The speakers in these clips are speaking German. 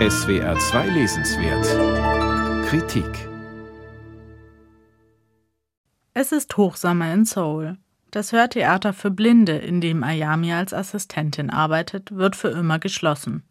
SWR 2 Lesenswert Kritik Es ist Hochsommer in Seoul. Das Hörtheater für Blinde, in dem Ayami als Assistentin arbeitet, wird für immer geschlossen.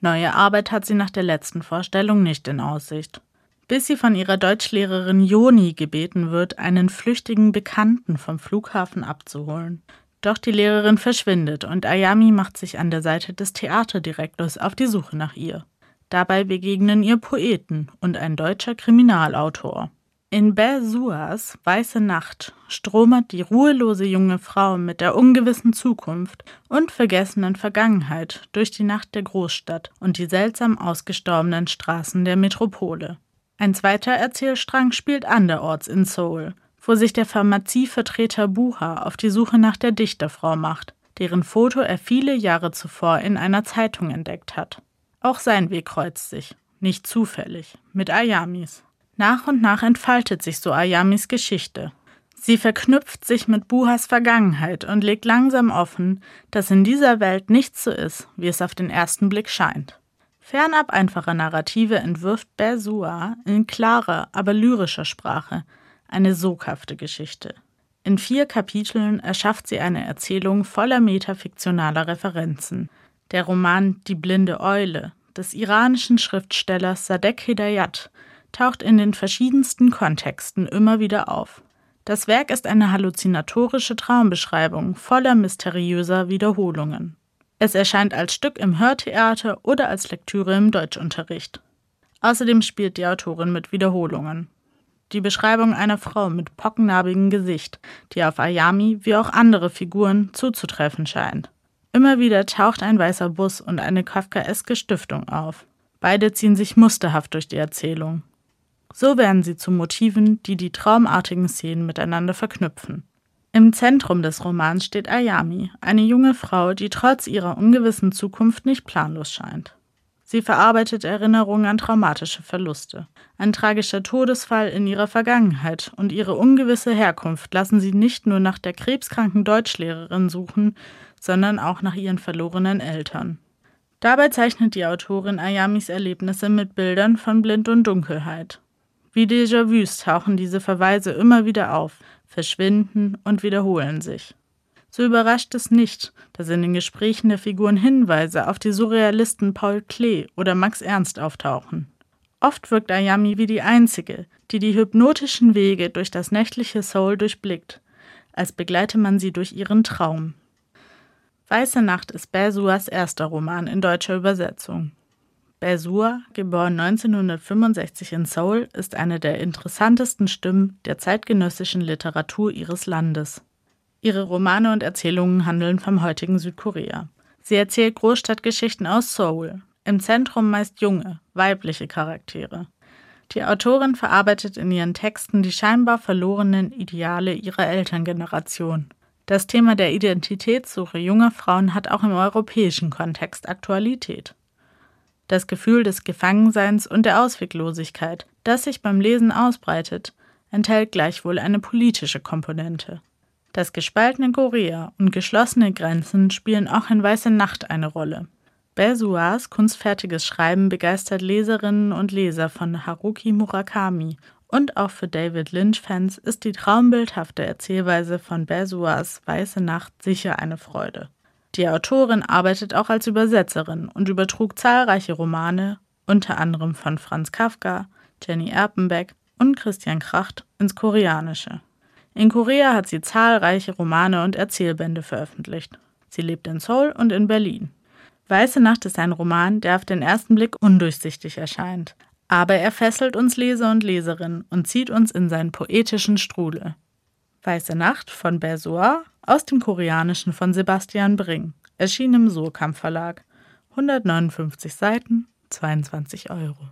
Neue Arbeit hat sie nach der letzten Vorstellung nicht in Aussicht. Bis sie von ihrer Deutschlehrerin Joni gebeten wird, einen flüchtigen Bekannten vom Flughafen abzuholen. Doch die Lehrerin verschwindet und Ayami macht sich an der Seite des Theaterdirektors auf die Suche nach ihr. Dabei begegnen ihr Poeten und ein deutscher Kriminalautor. In Besuas Weiße Nacht stromert die ruhelose junge Frau mit der ungewissen Zukunft und vergessenen Vergangenheit durch die Nacht der Großstadt und die seltsam ausgestorbenen Straßen der Metropole. Ein zweiter Erzählstrang spielt anderorts in Seoul, wo sich der Pharmazievertreter Buha auf die Suche nach der Dichterfrau macht, deren Foto er viele Jahre zuvor in einer Zeitung entdeckt hat. Auch sein Weg kreuzt sich, nicht zufällig, mit Ayamis. Nach und nach entfaltet sich so Ayamis Geschichte. Sie verknüpft sich mit Buhas Vergangenheit und legt langsam offen, dass in dieser Welt nichts so ist, wie es auf den ersten Blick scheint. Fernab einfacher Narrative entwirft Bersua in klarer, aber lyrischer Sprache eine soghafte Geschichte. In vier Kapiteln erschafft sie eine Erzählung voller metafiktionaler Referenzen. Der Roman Die blinde Eule des iranischen Schriftstellers Sadek Hidayat taucht in den verschiedensten Kontexten immer wieder auf. Das Werk ist eine halluzinatorische Traumbeschreibung voller mysteriöser Wiederholungen. Es erscheint als Stück im Hörtheater oder als Lektüre im Deutschunterricht. Außerdem spielt die Autorin mit Wiederholungen. Die Beschreibung einer Frau mit pockennarbigem Gesicht, die auf Ayami wie auch andere Figuren zuzutreffen scheint. Immer wieder taucht ein weißer Bus und eine kafkaeske Stiftung auf. Beide ziehen sich musterhaft durch die Erzählung. So werden sie zu Motiven, die die traumartigen Szenen miteinander verknüpfen. Im Zentrum des Romans steht Ayami, eine junge Frau, die trotz ihrer ungewissen Zukunft nicht planlos scheint. Sie verarbeitet Erinnerungen an traumatische Verluste. Ein tragischer Todesfall in ihrer Vergangenheit und ihre ungewisse Herkunft lassen sie nicht nur nach der krebskranken Deutschlehrerin suchen, sondern auch nach ihren verlorenen Eltern. Dabei zeichnet die Autorin Ayamis Erlebnisse mit Bildern von Blind und Dunkelheit. Wie Déjà-vus tauchen diese Verweise immer wieder auf, verschwinden und wiederholen sich. So überrascht es nicht, dass in den Gesprächen der Figuren Hinweise auf die Surrealisten Paul Klee oder Max Ernst auftauchen. Oft wirkt Ayami wie die Einzige, die die hypnotischen Wege durch das nächtliche Soul durchblickt, als begleite man sie durch ihren Traum. Weiße Nacht ist Bersuas erster Roman in deutscher Übersetzung. Bersua, geboren 1965 in Seoul, ist eine der interessantesten Stimmen der zeitgenössischen Literatur ihres Landes. Ihre Romane und Erzählungen handeln vom heutigen Südkorea. Sie erzählt Großstadtgeschichten aus Seoul, im Zentrum meist junge, weibliche Charaktere. Die Autorin verarbeitet in ihren Texten die scheinbar verlorenen Ideale ihrer Elterngeneration. Das Thema der Identitätssuche junger Frauen hat auch im europäischen Kontext Aktualität das Gefühl des Gefangenseins und der Ausweglosigkeit, das sich beim Lesen ausbreitet, enthält gleichwohl eine politische Komponente. Das gespaltene Korea und geschlossene Grenzen spielen auch in Weiße Nacht eine Rolle. Besuas kunstfertiges Schreiben begeistert Leserinnen und Leser von Haruki Murakami und auch für David Lynch-Fans ist die traumbildhafte Erzählweise von Besuas Weiße Nacht sicher eine Freude. Die Autorin arbeitet auch als Übersetzerin und übertrug zahlreiche Romane, unter anderem von Franz Kafka, Jenny Erpenbeck und Christian Kracht, ins Koreanische. In Korea hat sie zahlreiche Romane und Erzählbände veröffentlicht. Sie lebt in Seoul und in Berlin. Weiße Nacht ist ein Roman, der auf den ersten Blick undurchsichtig erscheint. Aber er fesselt uns Leser und Leserinnen und zieht uns in seinen poetischen Strudel. Weiße Nacht von Bersoa aus dem Koreanischen von Sebastian Bring, erschien im Surkamp Verlag. 159 Seiten, 22 Euro.